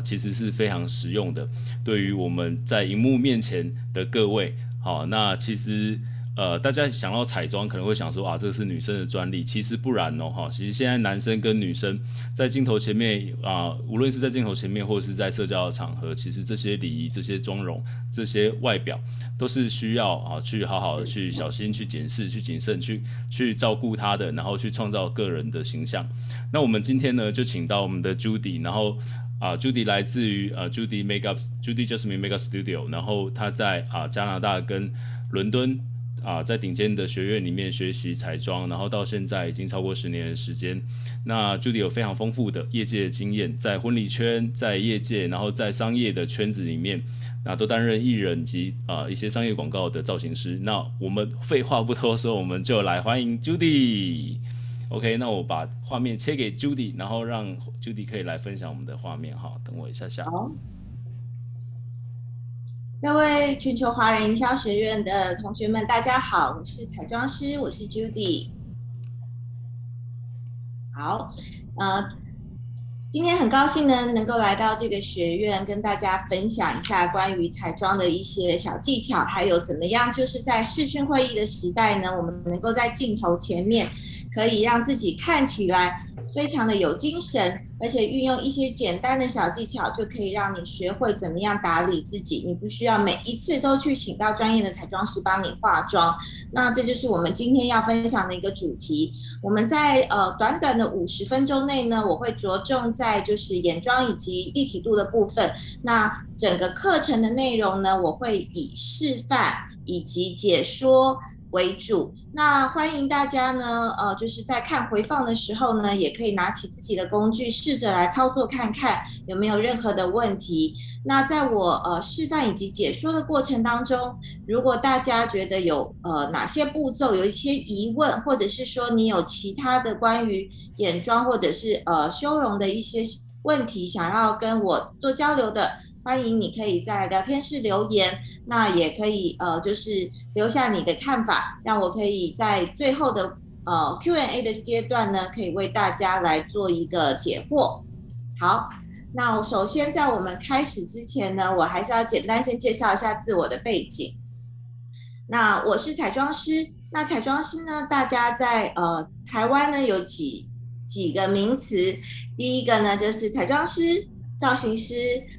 其实是非常实用的。对于我们在荧幕面前的各位，好，那其实。呃，大家想到彩妆可能会想说啊，这是女生的专利，其实不然哦，哈，其实现在男生跟女生在镜头前面啊、无论是在镜头前面或者是在社交的场合，其实这些礼仪、这些妆容、这些外表，都是需要啊去好好的去小心去检视、去谨慎、去去照顾他的，然后去创造个人的形象。那我们今天呢，就请到我们的 Judy，然后啊，Judy 来自于呃 Judy Makeup Judy Jasmine Makeup Studio，然后他在啊加拿大跟伦敦。啊，在顶尖的学院里面学习彩妆，然后到现在已经超过十年的时间。那 Judy 有非常丰富的业界经验，在婚礼圈、在业界，然后在商业的圈子里面，那都担任艺人及啊一些商业广告的造型师。那我们废话不多说，我们就来欢迎 Judy。OK，那我把画面切给 Judy，然后让 Judy 可以来分享我们的画面哈。等我一下下。各位全球华人营销学院的同学们，大家好，我是彩妆师，我是 Judy。好，呃，今天很高兴呢，能够来到这个学院，跟大家分享一下关于彩妆的一些小技巧，还有怎么样，就是在视讯会议的时代呢，我们能够在镜头前面，可以让自己看起来。非常的有精神，而且运用一些简单的小技巧，就可以让你学会怎么样打理自己。你不需要每一次都去请到专业的彩妆师帮你化妆。那这就是我们今天要分享的一个主题。我们在呃短短的五十分钟内呢，我会着重在就是眼妆以及立体度的部分。那整个课程的内容呢，我会以示范以及解说。为主，那欢迎大家呢，呃，就是在看回放的时候呢，也可以拿起自己的工具，试着来操作看看有没有任何的问题。那在我呃示范以及解说的过程当中，如果大家觉得有呃哪些步骤有一些疑问，或者是说你有其他的关于眼妆或者是呃修容的一些问题，想要跟我做交流的。欢迎你可以在聊天室留言，那也可以呃，就是留下你的看法，让我可以在最后的呃 Q&A 的阶段呢，可以为大家来做一个解惑。好，那首先在我们开始之前呢，我还是要简单先介绍一下自我的背景。那我是彩妆师，那彩妆师呢，大家在呃台湾呢有几几个名词，第一个呢就是彩妆师。造型师，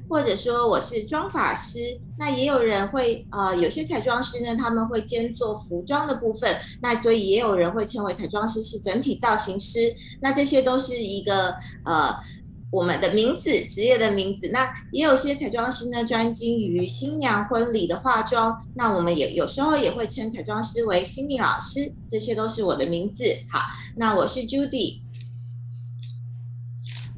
或者说我是妆发师，那也有人会呃，有些彩妆师呢，他们会兼做服装的部分，那所以也有人会称为彩妆师是整体造型师，那这些都是一个呃我们的名字，职业的名字。那也有些彩妆师呢，专精于新娘婚礼的化妆，那我们也有时候也会称彩妆师为新秘老师，这些都是我的名字。好，那我是 Judy。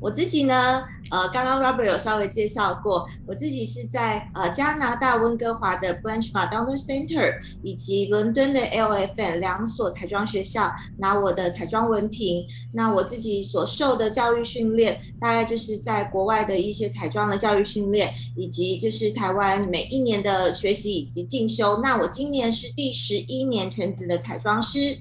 我自己呢，呃，刚刚 Robert 有稍微介绍过，我自己是在呃加拿大温哥华的 Blanche Madonna Center 以及伦敦的 LFN 两所彩妆学校拿我的彩妆文凭。那我自己所受的教育训练，大概就是在国外的一些彩妆的教育训练，以及就是台湾每一年的学习以及进修。那我今年是第十一年全职的彩妆师。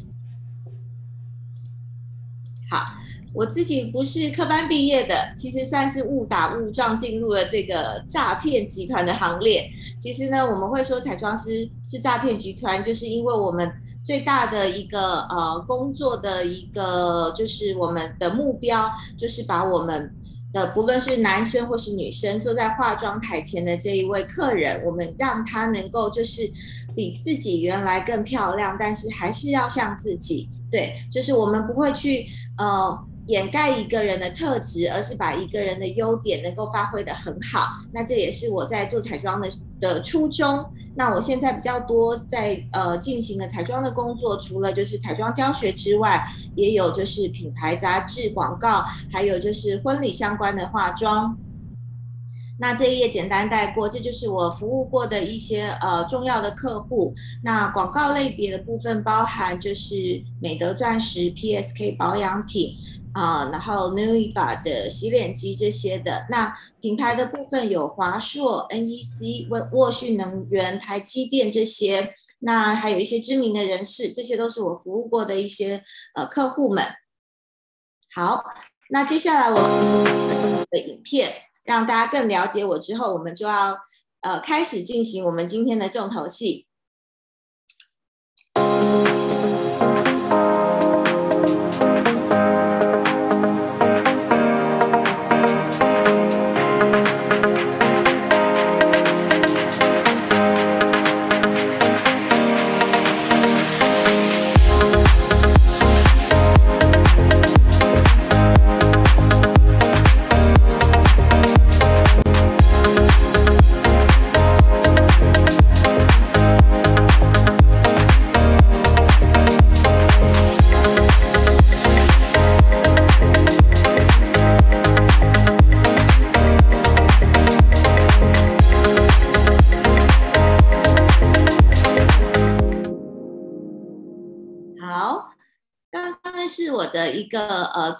我自己不是科班毕业的，其实算是误打误撞进入了这个诈骗集团的行列。其实呢，我们会说彩妆师是诈骗集团，就是因为我们最大的一个呃工作的一个就是我们的目标，就是把我们的不论是男生或是女生坐在化妆台前的这一位客人，我们让他能够就是比自己原来更漂亮，但是还是要像自己。对，就是我们不会去呃。掩盖一个人的特质，而是把一个人的优点能够发挥得很好。那这也是我在做彩妆的的初衷。那我现在比较多在呃进行的彩妆的工作，除了就是彩妆教学之外，也有就是品牌杂志广告，还有就是婚礼相关的化妆。那这一页简单带过，这就是我服务过的一些呃重要的客户。那广告类别的部分包含就是美德钻石、PSK 保养品。啊，然后 Nuuva 的洗脸机这些的，那品牌的部分有华硕、NEC、沃沃旭能源、台积电这些，那还有一些知名的人士，这些都是我服务过的一些呃客户们。好，那接下来我的影片，让大家更了解我之后，我们就要呃开始进行我们今天的重头戏。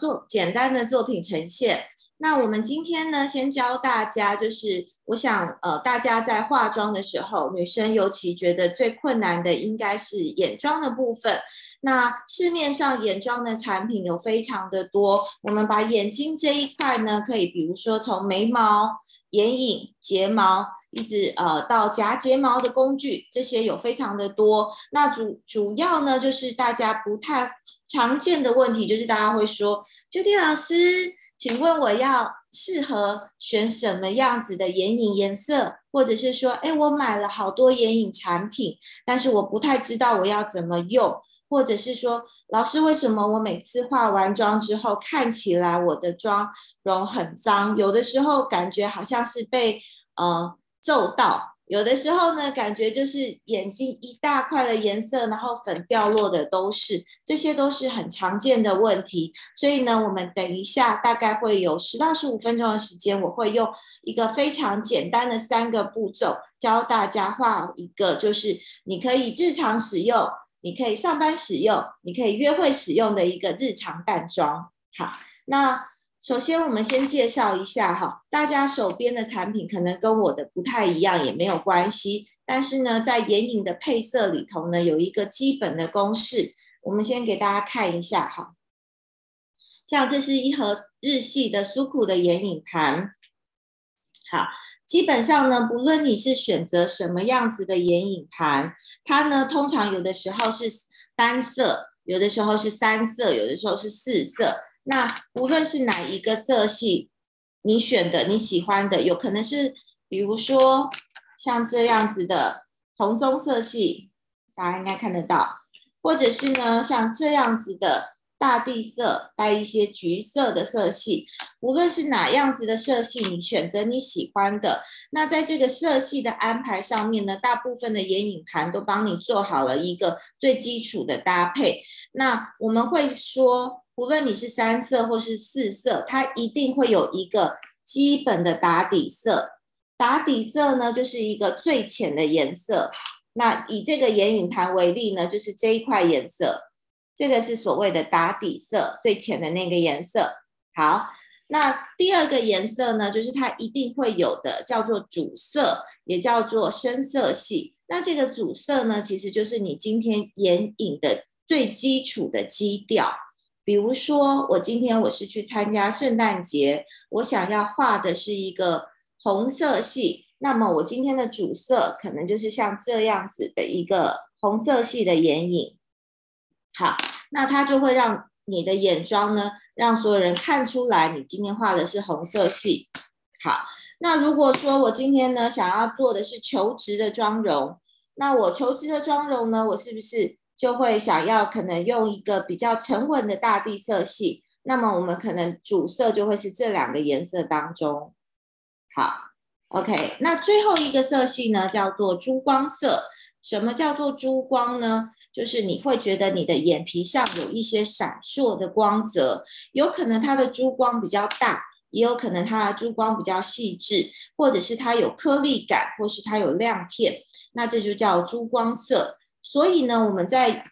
做简单的作品呈现。那我们今天呢，先教大家，就是我想呃大家在化妆的时候，女生尤其觉得最困难的应该是眼妆的部分。那市面上眼妆的产品有非常的多，我们把眼睛这一块呢，可以比如说从眉毛、眼影、睫毛，一直呃到夹睫毛的工具，这些有非常的多。那主主要呢，就是大家不太常见的问题，就是大家会说，Judy 老师，请问我要适合选什么样子的眼影颜色，或者是说，哎，我买了好多眼影产品，但是我不太知道我要怎么用。或者是说，老师，为什么我每次化完妆之后，看起来我的妆容很脏？有的时候感觉好像是被呃揍到，有的时候呢，感觉就是眼睛一大块的颜色，然后粉掉落的都是，这些都是很常见的问题。所以呢，我们等一下大概会有十到十五分钟的时间，我会用一个非常简单的三个步骤教大家画一个，就是你可以日常使用。你可以上班使用，你可以约会使用的一个日常淡妆。好，那首先我们先介绍一下哈，大家手边的产品可能跟我的不太一样，也没有关系。但是呢，在眼影的配色里头呢，有一个基本的公式，我们先给大家看一下哈。像这是一盒日系的苏库的眼影盘。好，基本上呢，不论你是选择什么样子的眼影盘，它呢通常有的时候是单色，有的时候是三色，有的时候是四色。那无论是哪一个色系，你选的你喜欢的，有可能是比如说像这样子的红棕色系，大家应该看得到，或者是呢像这样子的。大地色带一些橘色的色系，无论是哪样子的色系，你选择你喜欢的。那在这个色系的安排上面呢，大部分的眼影盘都帮你做好了一个最基础的搭配。那我们会说，无论你是三色或是四色，它一定会有一个基本的打底色。打底色呢，就是一个最浅的颜色。那以这个眼影盘为例呢，就是这一块颜色。这个是所谓的打底色，最浅的那个颜色。好，那第二个颜色呢，就是它一定会有的，叫做主色，也叫做深色系。那这个主色呢，其实就是你今天眼影的最基础的基调。比如说，我今天我是去参加圣诞节，我想要画的是一个红色系，那么我今天的主色可能就是像这样子的一个红色系的眼影。好，那它就会让你的眼妆呢，让所有人看出来你今天画的是红色系。好，那如果说我今天呢，想要做的是求职的妆容，那我求职的妆容呢，我是不是就会想要可能用一个比较沉稳的大地色系？那么我们可能主色就会是这两个颜色当中。好，OK，那最后一个色系呢，叫做珠光色。什么叫做珠光呢？就是你会觉得你的眼皮上有一些闪烁的光泽，有可能它的珠光比较大，也有可能它的珠光比较细致，或者是它有颗粒感，或是它有亮片，那这就叫珠光色。所以呢，我们在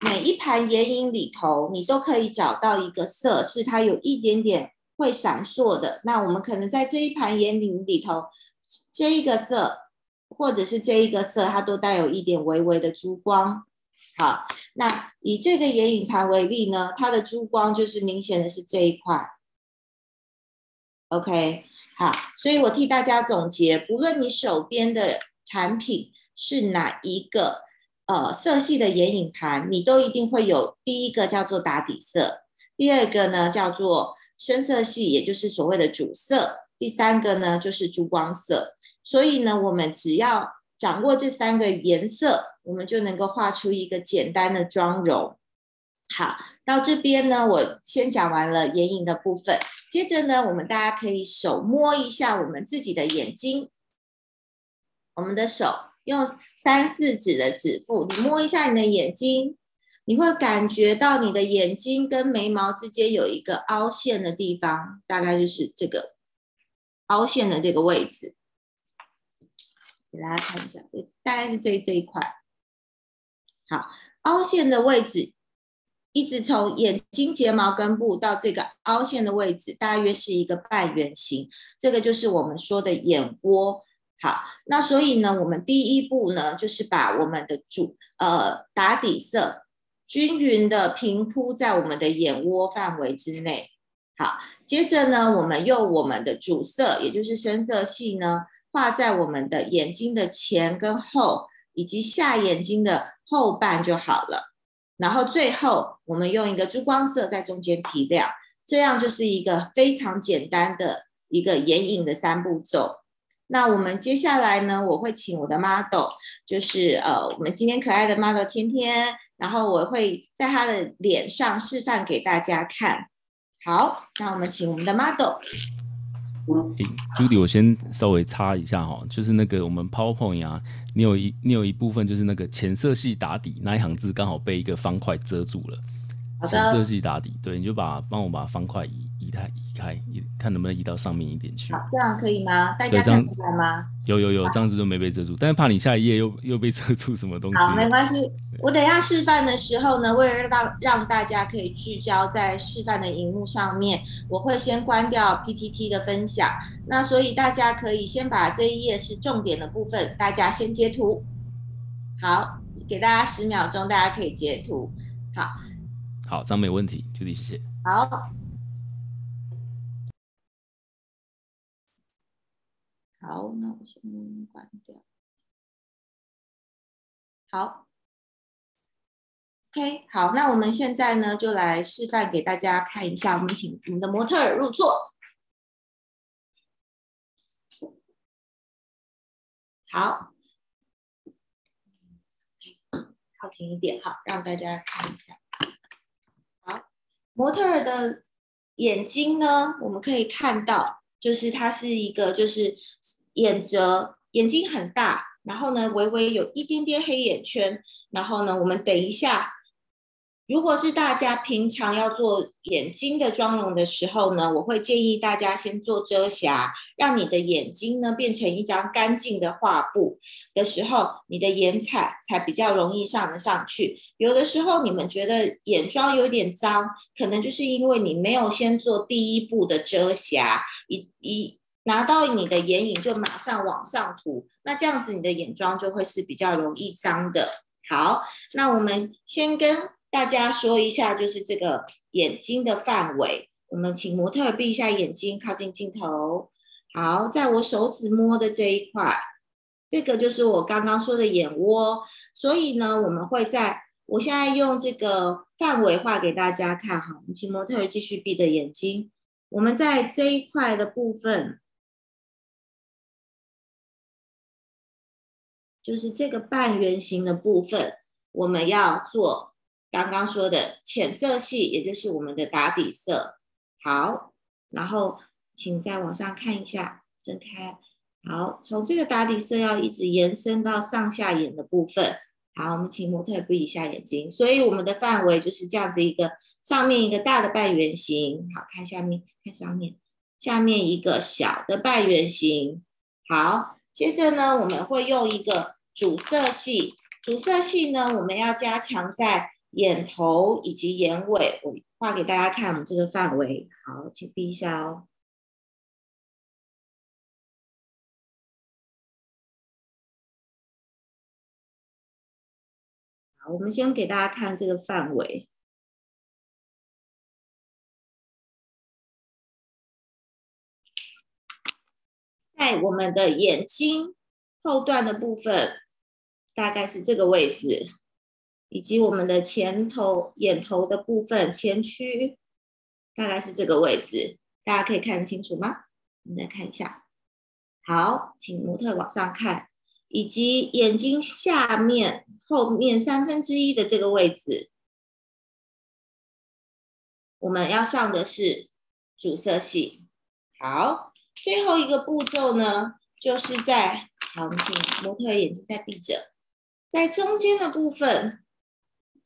每一盘眼影里头，你都可以找到一个色是它有一点点会闪烁的。那我们可能在这一盘眼影里头，这一个色。或者是这一个色，它都带有一点微微的珠光。好，那以这个眼影盘为例呢，它的珠光就是明显的是这一块。OK，好，所以我替大家总结，不论你手边的产品是哪一个呃色系的眼影盘，你都一定会有第一个叫做打底色，第二个呢叫做深色系，也就是所谓的主色，第三个呢就是珠光色。所以呢，我们只要掌握这三个颜色，我们就能够画出一个简单的妆容。好，到这边呢，我先讲完了眼影的部分。接着呢，我们大家可以手摸一下我们自己的眼睛。我们的手用三四指的指腹，你摸一下你的眼睛，你会感觉到你的眼睛跟眉毛之间有一个凹陷的地方，大概就是这个凹陷的这个位置。给大家看一下，大概是这这一块。好，凹陷的位置。一直从眼睛睫毛根部到这个凹陷的位置，大约是一个半圆形，这个就是我们说的眼窝。好，那所以呢，我们第一步呢，就是把我们的主呃打底色均匀的平铺在我们的眼窝范围之内。好，接着呢，我们用我们的主色，也就是深色系呢，画在我们的眼睛的前跟后，以及下眼睛的后半就好了。然后最后，我们用一个珠光色在中间提亮，这样就是一个非常简单的一个眼影的三步骤。那我们接下来呢，我会请我的 model，就是呃，我们今天可爱的 model 天天，然后我会在她的脸上示范给大家看。好，那我们请我们的 model。哎，朱迪，我先稍微插一下哈，就是那个我们 PowerPoint 啊，你有一你有一部分就是那个浅色系打底那一行字刚好被一个方块遮住了。浅色系打底，对，你就把帮我把方块移移开移开，移看能不能移到上面一点去。好，这样可以吗？大家看出来吗？有有有，这样子就没被遮住，但是怕你下一页又 又被遮住什么东西。好，没关系。我等一下示范的时候呢，为了让让大家可以聚焦在示范的荧幕上面，我会先关掉 PPT 的分享。那所以大家可以先把这一页是重点的部分，大家先截图。好，给大家十秒钟，大家可以截图。好。好，这样没问题，就地谢谢。好，好，那我先关掉。好，OK，好，那我们现在呢，就来示范给大家看一下。我们请我们的模特儿入座。好，靠近一点，好，让大家看一下。好模特儿的眼睛呢，我们可以看到，就是它是一个，就是眼褶，眼睛很大，然后呢，微微有一点点黑眼圈，然后呢，我们等一下。如果是大家平常要做眼睛的妆容的时候呢，我会建议大家先做遮瑕，让你的眼睛呢变成一张干净的画布的时候，你的眼彩才比较容易上得上去。有的时候你们觉得眼妆有点脏，可能就是因为你没有先做第一步的遮瑕，一一拿到你的眼影就马上往上涂，那这样子你的眼妆就会是比较容易脏的。好，那我们先跟。大家说一下，就是这个眼睛的范围。我们请模特闭一下眼睛，靠近镜头。好，在我手指摸的这一块，这个就是我刚刚说的眼窝。所以呢，我们会在，我现在用这个范围画给大家看。哈，我们请模特继续闭着眼睛。我们在这一块的部分，就是这个半圆形的部分，我们要做。刚刚说的浅色系，也就是我们的打底色。好，然后请再往上看一下，睁开。好，从这个打底色要一直延伸到上下眼的部分。好，我们请模特闭一下眼睛。所以我们的范围就是这样子一个，上面一个大的半圆形。好，看下面，看上面，下面一个小的半圆形。好，接着呢，我们会用一个主色系。主色系呢，我们要加强在。眼头以及眼尾，我画给大家看。我们这个范围，好，请闭一下哦。好，我们先给大家看这个范围。在我们的眼睛后段的部分，大概是这个位置，以及我们的前头眼头的部分前区，大概是这个位置，大家可以看得清楚吗？我们再看一下。好，请模特往上看，以及眼睛下面后面三分之一的这个位置，我们要上的是主色系。好，最后一个步骤呢，就是在好，请模特眼睛再闭着，在中间的部分，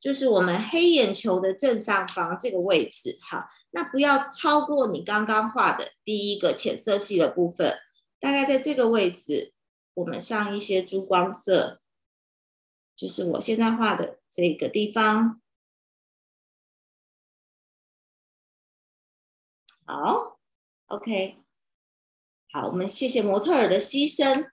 就是我们黑眼球的正上方这个位置。哈，那不要超过你刚刚画的第一个浅色系的部分。大概在这个位置，我们上一些珠光色，就是我现在画的这个地方。好，OK，好，我们谢谢模特儿的牺牲。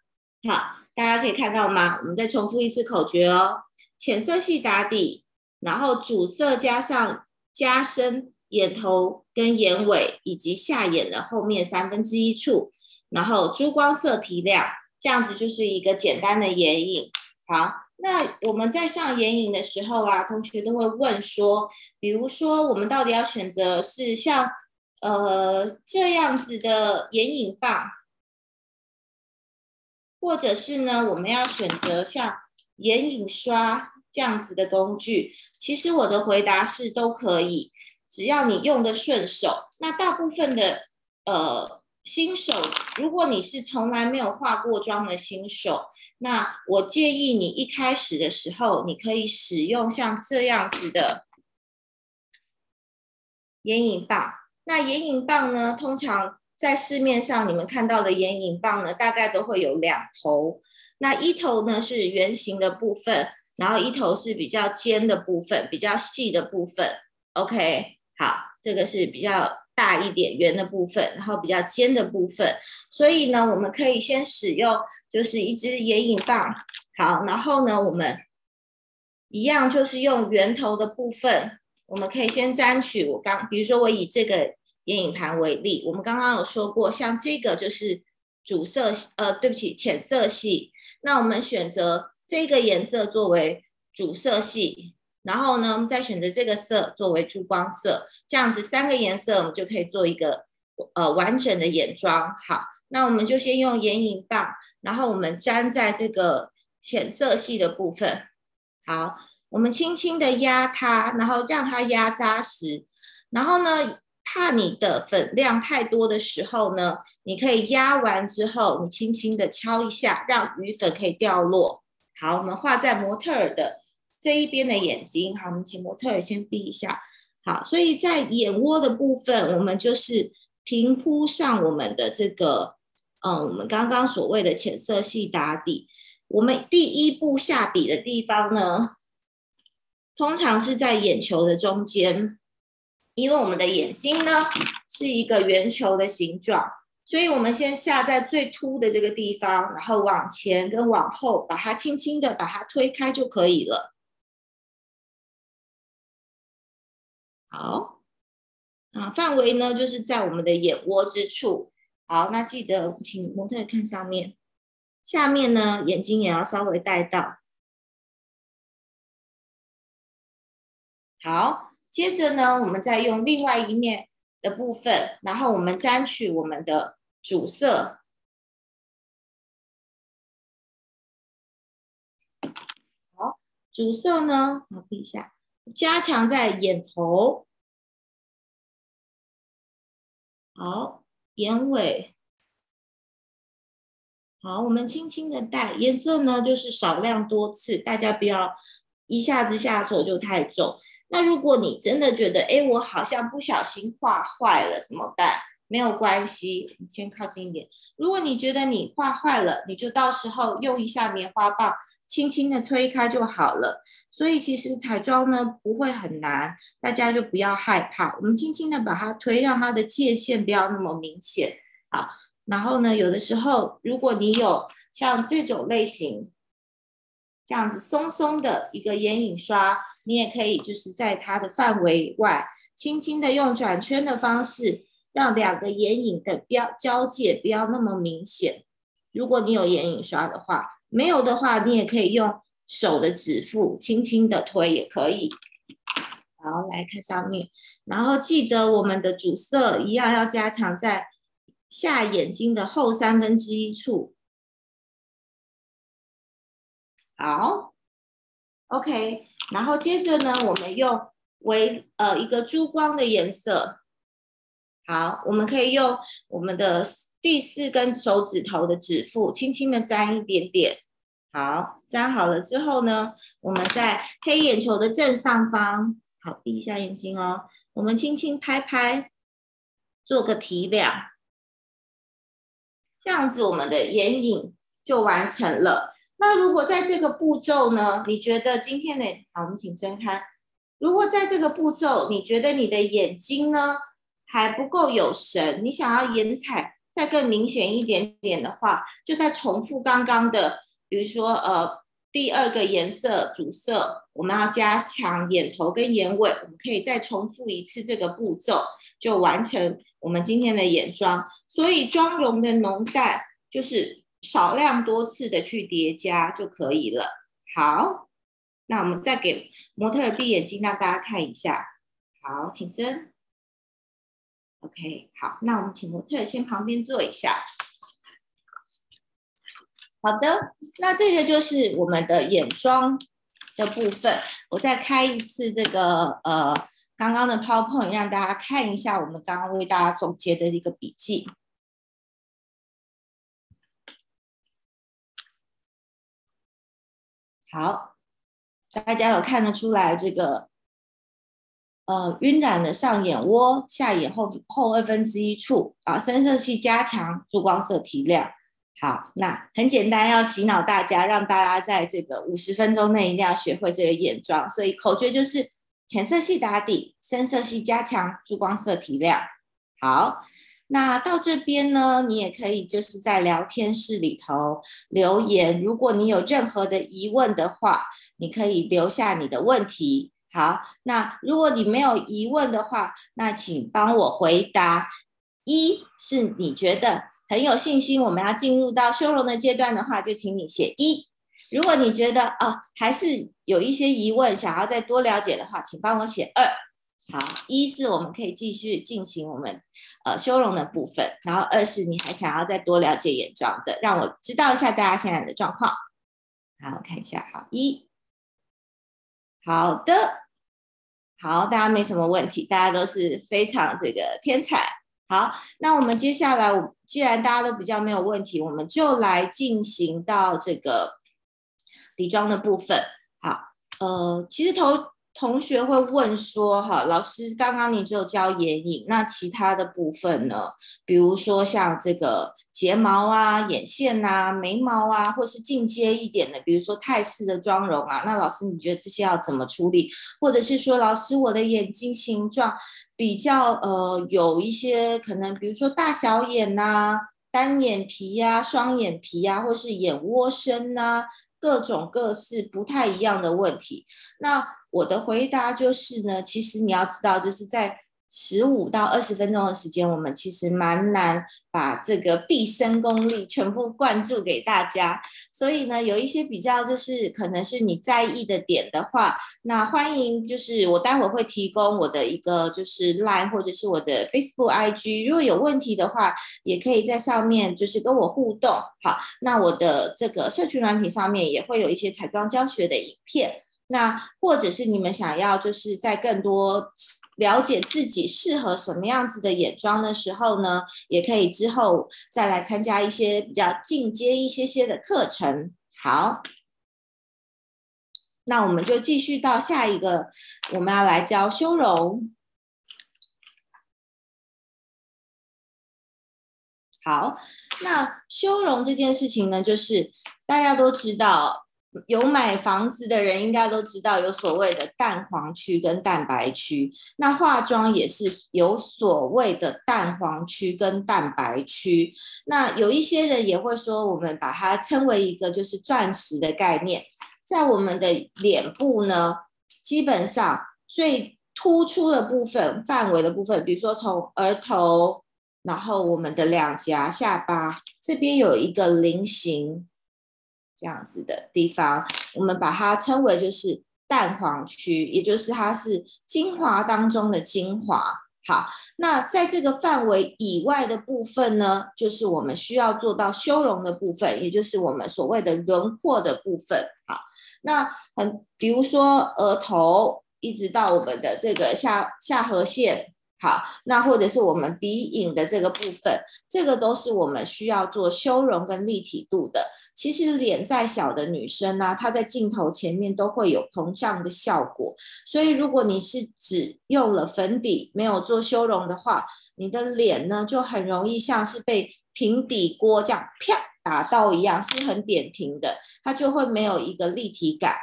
好，大家可以看到吗？我们再重复一次口诀哦：浅色系打底，然后主色加上加深眼头跟眼尾以及下眼的后面三分之一处。然后珠光色提亮，这样子就是一个简单的眼影。好，那我们在上眼影的时候啊，同学都会问说，比如说我们到底要选择是像呃这样子的眼影棒，或者是呢我们要选择像眼影刷这样子的工具？其实我的回答是都可以，只要你用的顺手。那大部分的呃。新手，如果你是从来没有化过妆的新手，那我建议你一开始的时候，你可以使用像这样子的眼影棒。那眼影棒呢，通常在市面上你们看到的眼影棒呢，大概都会有两头。那一头呢是圆形的部分，然后一头是比较尖的部分，比较细的部分。OK，好，这个是比较。大一点圆的部分，然后比较尖的部分，所以呢，我们可以先使用就是一支眼影棒，好，然后呢，我们一样就是用圆头的部分，我们可以先沾取我刚，比如说我以这个眼影盘为例，我们刚刚有说过，像这个就是主色，呃，对不起，浅色系，那我们选择这个颜色作为主色系。然后呢，我们再选择这个色作为珠光色，这样子三个颜色我们就可以做一个呃完整的眼妆。好，那我们就先用眼影棒，然后我们粘在这个浅色系的部分。好，我们轻轻的压它，然后让它压扎实。然后呢，怕你的粉量太多的时候呢，你可以压完之后，你轻轻的敲一下，让余粉可以掉落。好，我们画在模特儿的。这一边的眼睛，好，我们请模特儿先闭一下。好，所以在眼窝的部分，我们就是平铺上我们的这个，嗯，我们刚刚所谓的浅色系打底。我们第一步下笔的地方呢，通常是在眼球的中间，因为我们的眼睛呢是一个圆球的形状，所以我们先下在最凸的这个地方，然后往前跟往后，把它轻轻的把它推开就可以了。好，啊，范围呢就是在我们的眼窝之处。好，那记得请模特看上面，下面呢眼睛也要稍微带到。好，接着呢，我们再用另外一面的部分，然后我们沾取我们的主色。好，主色呢，我看一下。加强在眼头，好，眼尾，好，我们轻轻的带颜色呢，就是少量多次，大家不要一下子下手就太重。那如果你真的觉得，哎，我好像不小心画坏了，怎么办？没有关系，你先靠近一点。如果你觉得你画坏了，你就到时候用一下棉花棒。轻轻的推开就好了，所以其实彩妆呢不会很难，大家就不要害怕。我们轻轻的把它推，让它的界限不要那么明显。好，然后呢，有的时候如果你有像这种类型，这样子松松的一个眼影刷，你也可以就是在它的范围以外，轻轻的用转圈的方式，让两个眼影的标交界不要那么明显。如果你有眼影刷的话，没有的话，你也可以用手的指腹轻轻的推也可以。好，来看上面，然后记得我们的主色一样要加强在下眼睛的后三分之一处。好，OK，然后接着呢，我们用为呃一个珠光的颜色。好，我们可以用我们的第四根手指头的指腹，轻轻的沾一点点。好，沾好了之后呢，我们在黑眼球的正上方，好，闭一下眼睛哦。我们轻轻拍拍，做个提亮，这样子我们的眼影就完成了。那如果在这个步骤呢，你觉得今天的，好，我们请睁开。如果在这个步骤，你觉得你的眼睛呢，还不够有神，你想要颜彩再更明显一点点的话，就再重复刚刚的，比如说呃第二个颜色主色，我们要加强眼头跟眼尾，我们可以再重复一次这个步骤，就完成我们今天的眼妆。所以妆容的浓淡就是少量多次的去叠加就可以了。好，那我们再给模特儿闭眼睛，让大家看一下。好，请睁。OK，好，那我们请模特先旁边坐一下。好的，那这个就是我们的眼妆的部分。我再开一次这个呃刚刚的 PowerPoint，让大家看一下我们刚刚为大家总结的一个笔记。好，大家有看得出来这个？呃，晕染的上眼窝、下眼后后二分之一处啊，深色系加强，珠光色提亮。好，那很简单，要洗脑大家，让大家在这个五十分钟内一定要学会这个眼妆。所以口诀就是浅色系打底，深色系加强，珠光色提亮。好，那到这边呢，你也可以就是在聊天室里头留言，如果你有任何的疑问的话，你可以留下你的问题。好，那如果你没有疑问的话，那请帮我回答。一是你觉得很有信心，我们要进入到修容的阶段的话，就请你写一。如果你觉得哦，还是有一些疑问，想要再多了解的话，请帮我写二。好，一是我们可以继续进行我们呃修容的部分，然后二是你还想要再多了解眼妆的，让我知道一下大家现在的状况。好，我看一下，好一。好的，好，大家没什么问题，大家都是非常这个天才。好，那我们接下来，既然大家都比较没有问题，我们就来进行到这个底妆的部分。好，呃，其实同。同学会问说：“哈，老师，刚刚你只有教眼影，那其他的部分呢？比如说像这个睫毛啊、眼线啊、眉毛啊，或是进阶一点的，比如说泰式的妆容啊，那老师你觉得这些要怎么处理？或者是说，老师我的眼睛形状比较呃有一些可能，比如说大小眼呐、单眼皮呀、双眼皮呀、或是眼窝深呐、”各种各式不太一样的问题，那我的回答就是呢，其实你要知道，就是在。十五到二十分钟的时间，我们其实蛮难把这个毕生功力全部灌注给大家。所以呢，有一些比较就是可能是你在意的点的话，那欢迎就是我待会会提供我的一个就是 Line 或者是我的 Facebook IG，如果有问题的话，也可以在上面就是跟我互动。好，那我的这个社群软体上面也会有一些彩妆教学的影片。那或者是你们想要就是在更多。了解自己适合什么样子的眼妆的时候呢，也可以之后再来参加一些比较进阶一些些的课程。好，那我们就继续到下一个，我们要来教修容。好，那修容这件事情呢，就是大家都知道。有买房子的人应该都知道，有所谓的蛋黄区跟蛋白区。那化妆也是有所谓的蛋黄区跟蛋白区。那有一些人也会说，我们把它称为一个就是钻石的概念。在我们的脸部呢，基本上最突出的部分、范围的部分，比如说从额头，然后我们的两颊、下巴，这边有一个菱形这样子的地方，我们把它称为就是蛋黄区，也就是它是精华当中的精华。好，那在这个范围以外的部分呢，就是我们需要做到修容的部分，也就是我们所谓的轮廓的部分。好，那很比如说额头一直到我们的这个下下颌线。好，那或者是我们鼻影的这个部分，这个都是我们需要做修容跟立体度的。其实脸再小的女生呢、她在镜头前面都会有膨胀的效果。所以如果你是只用了粉底，没有做修容的话，你的脸呢就很容易像是被平底锅这样啪打到一样，是很扁平的，它就会没有一个立体感。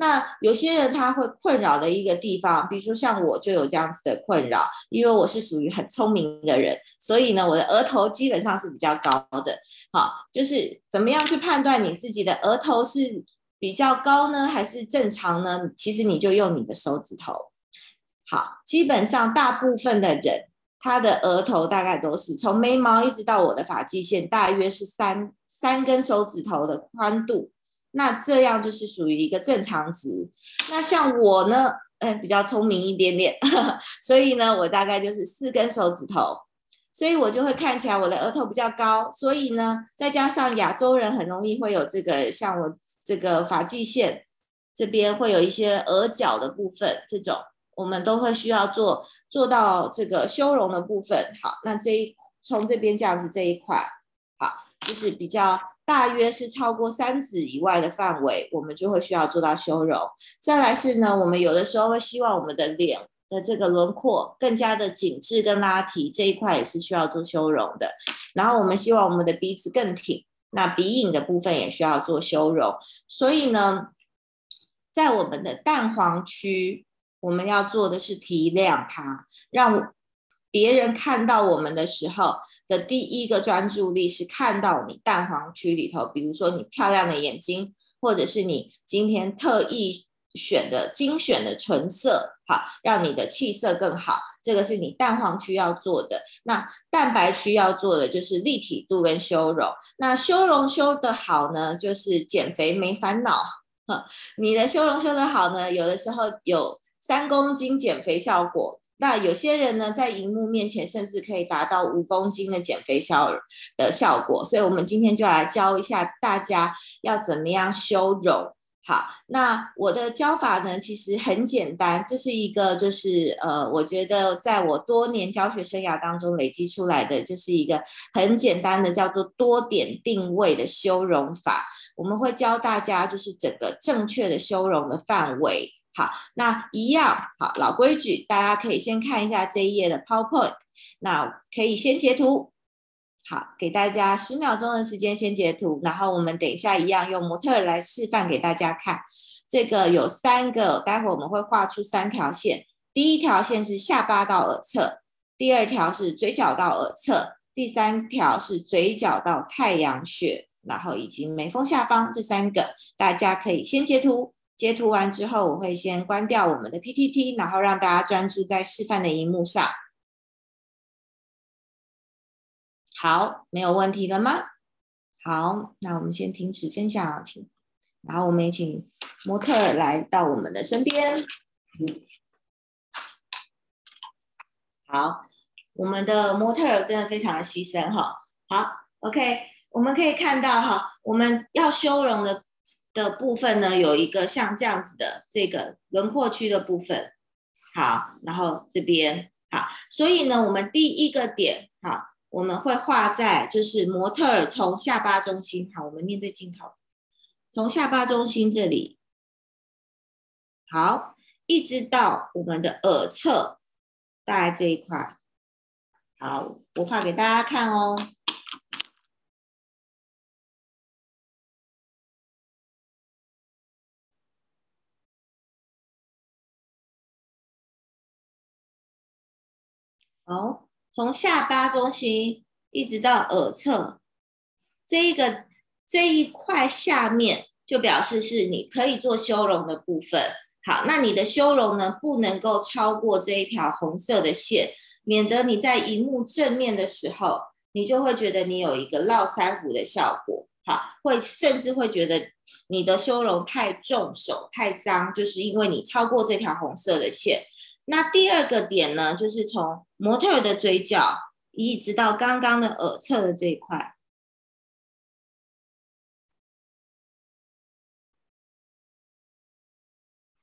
那有些人他会困扰的一个地方，比如说像我就有这样子的困扰，因为我是属于很聪明的人，所以呢，我的额头基本上是比较高的。好，就是怎么样去判断你自己的额头是比较高呢，还是正常呢？其实你就用你的手指头。好，基本上大部分的人他的额头大概都是从眉毛一直到我的发际线，大约是三三根手指头的宽度。那这样就是属于一个正常值。那像我呢，嗯、比较聪明一点点，呵呵，所以呢，我大概就是四根手指头，所以我就会看起来我的额头比较高。所以呢，再加上亚洲人很容易会有这个，像我这个发际线这边会有一些额角的部分，这种我们都会需要做做到这个修容的部分。好，那这一从这边这样子这一块，好，就是比较。大约是超过三指以外的范围，我们就会需要做到修容。再来是呢，我们有的时候会希望我们的脸的这个轮廓更加的紧致跟拉提，这一块也是需要做修容的。然后我们希望我们的鼻子更挺，那鼻影的部分也需要做修容。所以呢，在我们的蛋黄区，我们要做的是提亮它，让。别人看到我们的时候的第一个专注力是看到你蛋黄区里头，比如说你漂亮的眼睛，或者是你今天特意选的精选的唇色，好，让你的气色更好。这个是你蛋黄区要做的。那蛋白区要做的就是立体度跟修容。那修容修得好呢，就是减肥没烦恼。哈，你的修容修得好呢，有的时候有三公斤减肥效果。那有些人呢，在荧幕面前甚至可以达到五公斤的减肥效的效果，所以我们今天就来教一下大家要怎么样修容。好，那我的教法呢，其实很简单，这是一个就是呃，我觉得在我多年教学生涯当中累积出来的，就是一个很简单的叫做多点定位的修容法。我们会教大家就是整个正确的修容的范围。好，那一样好，老规矩，大家可以先看一下这一页的 PowerPoint，那可以先截图，好，给大家十秒钟的时间先截图，然后我们等一下一样用模特来示范给大家看。这个有三个，待会我们会画出三条线，第一条线是下巴到耳侧，第二条是嘴角到耳侧，第三条是嘴角到太阳穴，然后以及眉峰下方这三个，大家可以先截图。截图完之后，我会先关掉我们的 PPT，然后让大家专注在示范的荧幕上。好，没有问题了吗？好，那我们先停止分享，请，然后我们也请模特来到我们的身边。好，我们的模特真的非常的牺牲哈。好，OK，我们可以看到哈，我们要修容的。的部分呢，有一个像这样子的这个轮廓区的部分，好，然后这边。好，所以呢，我们第一个点好，我们会画在就是模特儿从下巴中心，好，我们面对镜头，从下巴中心这里，好，一直到我们的耳侧，大概这一块，好，我画给大家看哦。好，从下巴中心一直到耳侧，这一个这一块下面就表示是你可以做修容的部分。好，那你的修容呢，不能够超过这一条红色的线，免得你在荧幕正面的时候，你就会觉得你有一个络腮胡的效果，好，会甚至会觉得你的修容太重手太脏，就是因为你超过这条红色的线。那第二个点呢，就是从模特的嘴角一直到刚刚的耳侧的这一块。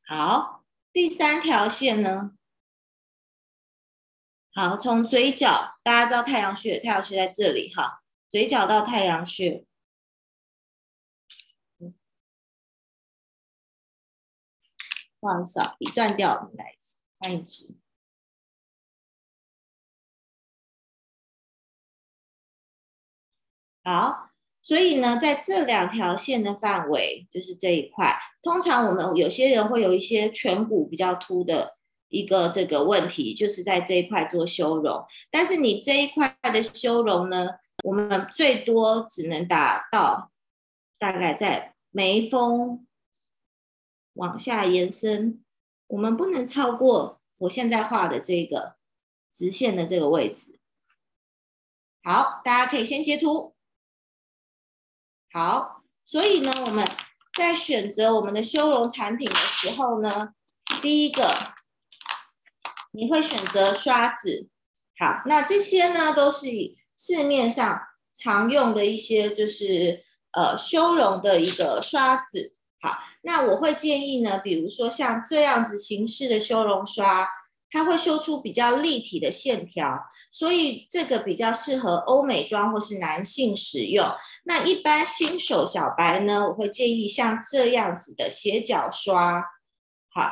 好，第三条线呢？好，从嘴角，大家知道太阳穴，太阳穴在这里哈，嘴角到太阳穴。不好意思啊，笔断掉了，来一次，换一支。好，所以呢，在这两条线的范围，就是这一块。通常我们有些人会有一些颧骨比较凸的一个这个问题，就是在这一块做修容。但是你这一块的修容呢，我们最多只能达到大概在眉峰往下延伸，我们不能超过我现在画的这个直线的这个位置。好，大家可以先截图。好，所以呢，我们。在选择我们的修容产品的时候呢，第一个你会选择刷子，好，那这些呢都是市面上常用的一些就是呃修容的一个刷子，好，那我会建议呢，比如说像这样子形式的修容刷。它会修出比较立体的线条，所以这个比较适合欧美妆或是男性使用。那一般新手小白呢，我会建议像这样子的斜角刷，好，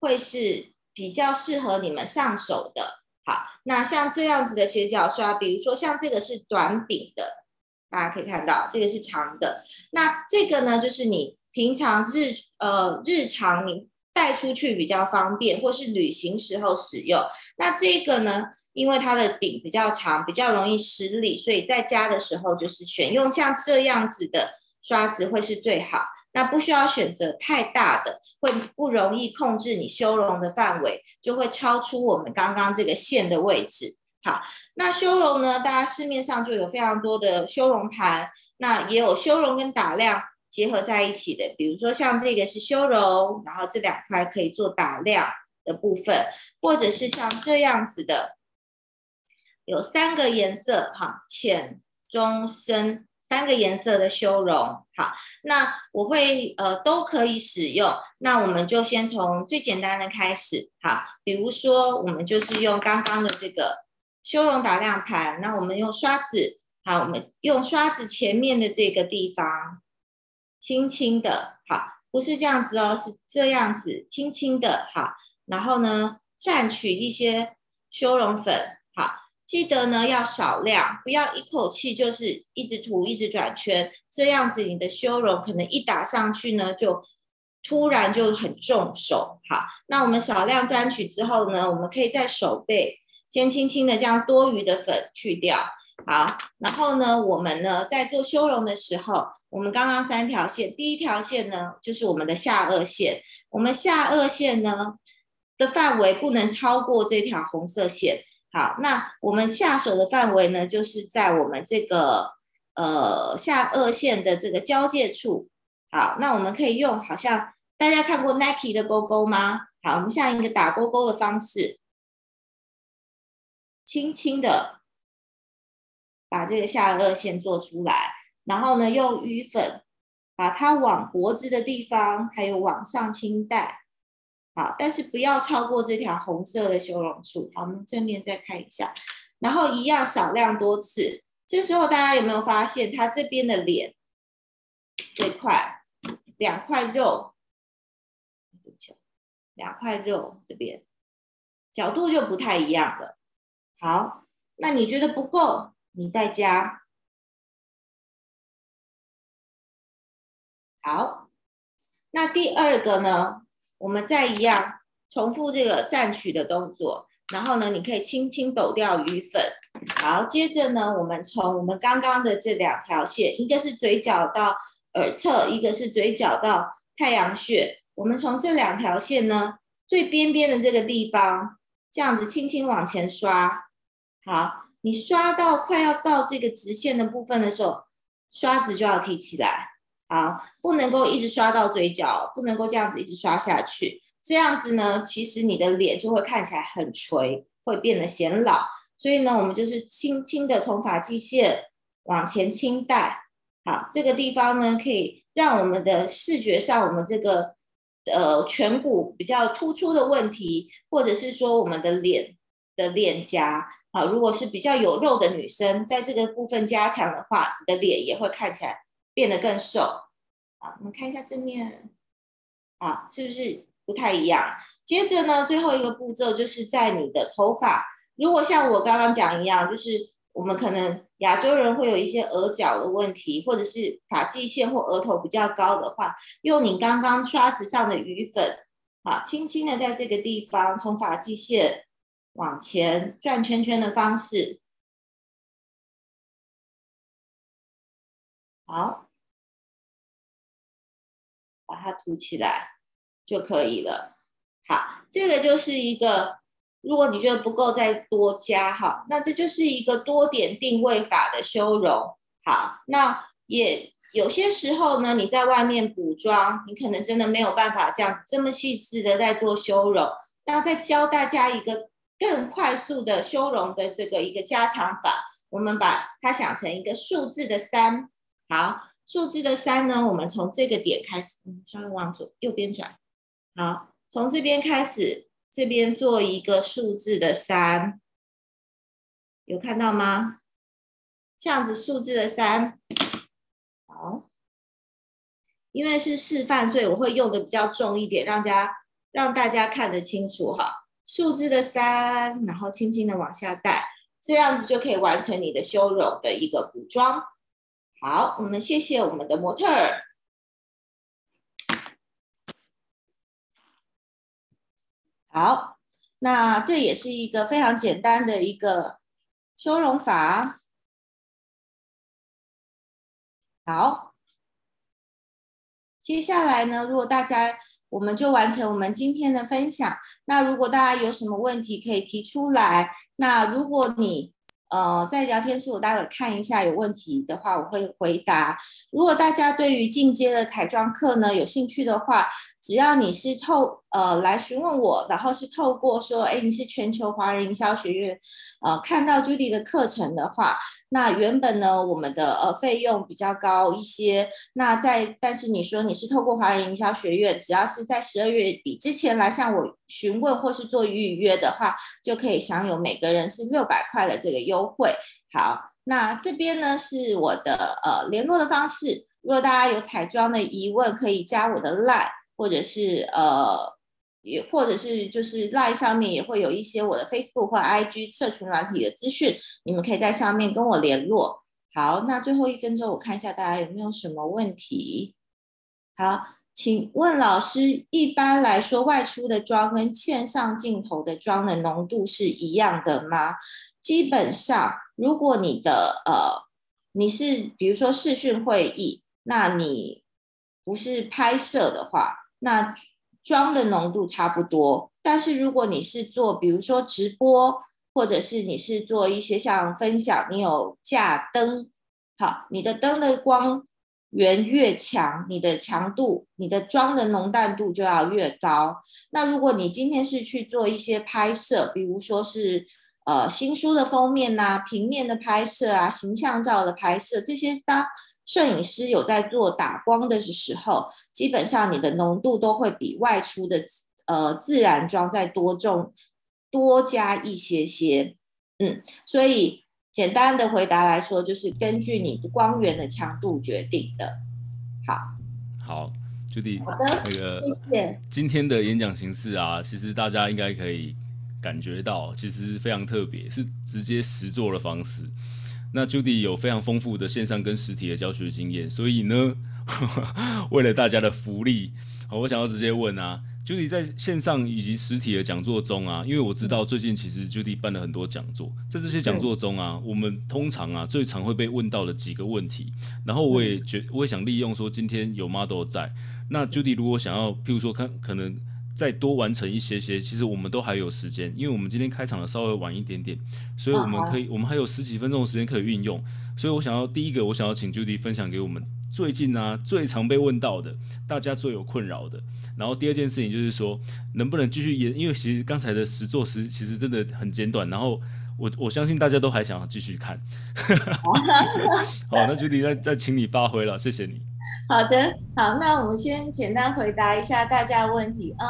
会是比较适合你们上手的。好，那像这样子的斜角刷，比如说像这个是短柄的，大家可以看到这个是长的。那这个呢，就是你平常日呃日常你。带出去比较方便，或是旅行时候使用。那这个呢，因为它的柄比较长，比较容易失力，所以在家的时候就是选用像这样子的刷子会是最好。那不需要选择太大的，会不容易控制你修容的范围，就会超出我们刚刚这个线的位置。好，那修容呢，大家市面上就有非常多的修容盘，那也有修容跟打亮。结合在一起的，比如说像这个是修容，然后这两块可以做打亮的部分，或者是像这样子的，有三个颜色哈，浅、中、深三个颜色的修容。好，那我会呃都可以使用。那我们就先从最简单的开始，好，比如说我们就是用刚刚的这个修容打亮盘，那我们用刷子，好，我们用刷子前面的这个地方。轻轻的，好，不是这样子哦，是这样子，轻轻的，好。然后呢，蘸取一些修容粉，好，记得呢要少量，不要一口气就是一直涂，一直转圈，这样子你的修容可能一打上去呢，就突然就很重手，好。那我们少量沾取之后呢，我们可以在手背先轻轻的将多余的粉去掉。好，然后呢，我们呢在做修容的时候，我们刚刚三条线，第一条线呢就是我们的下颚线，我们下颚线呢的范围不能超过这条红色线。好，那我们下手的范围呢，就是在我们这个呃下颚线的这个交界处。好，那我们可以用，好像大家看过 Nike 的勾勾吗？好，我们像一个打勾勾的方式，轻轻的。把这个下颚线做出来，然后呢，用鱼粉把它往脖子的地方，还有往上轻带，好，但是不要超过这条红色的修容处。好，我们正面再看一下，然后一样少量多次。这时候大家有没有发现，它这边的脸这块两块肉，两块肉这边角度就不太一样了。好，那你觉得不够？你再加，好，那第二个呢？我们再一样重复这个蘸取的动作，然后呢，你可以轻轻抖掉余粉。好，接着呢，我们从我们刚刚的这两条线，一个是嘴角到耳侧，一个是嘴角到太阳穴。我们从这两条线呢，最边边的这个地方，这样子轻轻往前刷，好。你刷到快要到这个直线的部分的时候，刷子就要提起来，好，不能够一直刷到嘴角，不能够这样子一直刷下去。这样子呢，其实你的脸就会看起来很垂，会变得显老。所以呢，我们就是轻轻的从发际线往前轻带，好，这个地方呢，可以让我们的视觉上，我们这个。呃，颧骨比较突出的问题，或者是说我们的脸的脸颊啊，如果是比较有肉的女生，在这个部分加强的话，你的脸也会看起来变得更瘦。好，我们看一下正面，啊，是不是不太一样？接着呢，最后一个步骤就是在你的头发，如果像我刚刚讲一样，就是。我们可能亚洲人会有一些额角的问题，或者是发际线或额头比较高的话，用你刚刚刷子上的余粉，啊，轻轻的在这个地方从发际线往前转圈圈的方式，好，把它涂起来就可以了。好，这个就是一个。如果你觉得不够，再多加哈，那这就是一个多点定位法的修容。好，那也有些时候呢，你在外面补妆，你可能真的没有办法这样这么细致的在做修容。那再教大家一个更快速的修容的这个一个加强法，我们把它想成一个数字的三。好，数字的三呢，我们从这个点开始，嗯，稍微往左右边转。好，从这边开始。这边做一个数字的三，有看到吗？这样子数字的三，好，因为是示范，所以我会用的比较重一点，让家让大家看得清楚哈。数字的三，然后轻轻的往下带，这样子就可以完成你的修容的一个补妆。好，我们谢谢我们的模特儿。好，那这也是一个非常简单的一个修容法。好，接下来呢，如果大家，我们就完成我们今天的分享。那如果大家有什么问题可以提出来。那如果你呃，在聊天室，我待会看一下，有问题的话，我会回答。如果大家对于进阶的彩妆课呢有兴趣的话，只要你是透呃来询问我，然后是透过说，哎，你是全球华人营销学院呃看到 Judy 的课程的话，那原本呢我们的呃费用比较高一些。那在但是你说你是透过华人营销学院，只要是在十二月底之前来向我询问或是做预约的话，就可以享有每个人是六百块的这个优惠。好，那这边呢是我的呃联络的方式，如果大家有彩妆的疑问，可以加我的 Line，或者是呃也或者是就是 Line 上面也会有一些我的 Facebook 或 IG 社群软体的资讯，你们可以在上面跟我联络。好，那最后一分钟我看一下大家有没有什么问题。好。请问老师，一般来说，外出的妆跟线上镜头的妆的浓度是一样的吗？基本上，如果你的呃，你是比如说视讯会议，那你不是拍摄的话，那妆的浓度差不多。但是如果你是做比如说直播，或者是你是做一些像分享，你有架灯，好，你的灯的光。源越强，你的强度、你的妆的浓淡度就要越高。那如果你今天是去做一些拍摄，比如说是呃新书的封面呐、平面的拍摄啊、形象照的拍摄，这些当摄影师有在做打光的时候，基本上你的浓度都会比外出的呃自然妆再多重多加一些些。嗯，所以。简单的回答来说，就是根据你的光源的强度决定的。好，好，Judy，好的，那个，谢谢。今天的演讲形式啊，其实大家应该可以感觉到，其实非常特别，是直接实做的方式。那 Judy 有非常丰富的线上跟实体的教学经验，所以呢，为了大家的福利，好，我想要直接问啊。Judy 在线上以及实体的讲座中啊，因为我知道最近其实 Judy 办了很多讲座，在这些讲座中啊，我们通常啊最常会被问到的几个问题，然后我也觉我也想利用说今天有 model 在，那 Judy 如果想要，譬如说看可能再多完成一些些，其实我们都还有时间，因为我们今天开场的稍微晚一点点，所以我们可以，我们还有十几分钟的时间可以运用。所以我想要第一个，我想要请 Judy 分享给我们最近啊最常被问到的，大家最有困扰的。然后第二件事情就是说，能不能继续演？因为其实刚才的实作时其实真的很简短，然后我我相信大家都还想要继续看。好，那 Judy 再再请你发挥了，谢谢你。好的，好，那我们先简单回答一下大家的问题啊，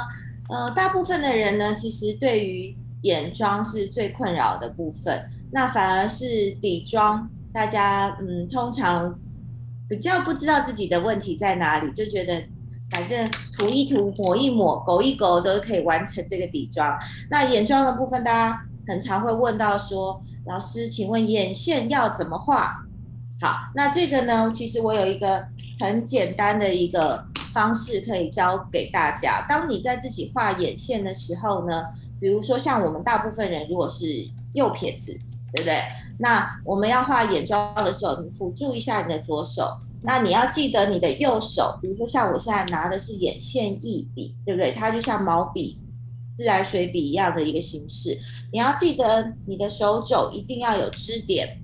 呃，大部分的人呢，其实对于眼妆是最困扰的部分，那反而是底妆，大家嗯，通常比较不知道自己的问题在哪里，就觉得反正涂一涂、抹一抹、勾一勾都可以完成这个底妆。那眼妆的部分，大家很常会问到说，老师，请问眼线要怎么画？好，那这个呢，其实我有一个很简单的一个方式可以教给大家。当你在自己画眼线的时候呢，比如说像我们大部分人如果是右撇子，对不对？那我们要画眼妆的时候，你辅助一下你的左手。那你要记得你的右手，比如说像我现在拿的是眼线液笔，对不对？它就像毛笔、自来水笔一样的一个形式。你要记得你的手肘一定要有支点。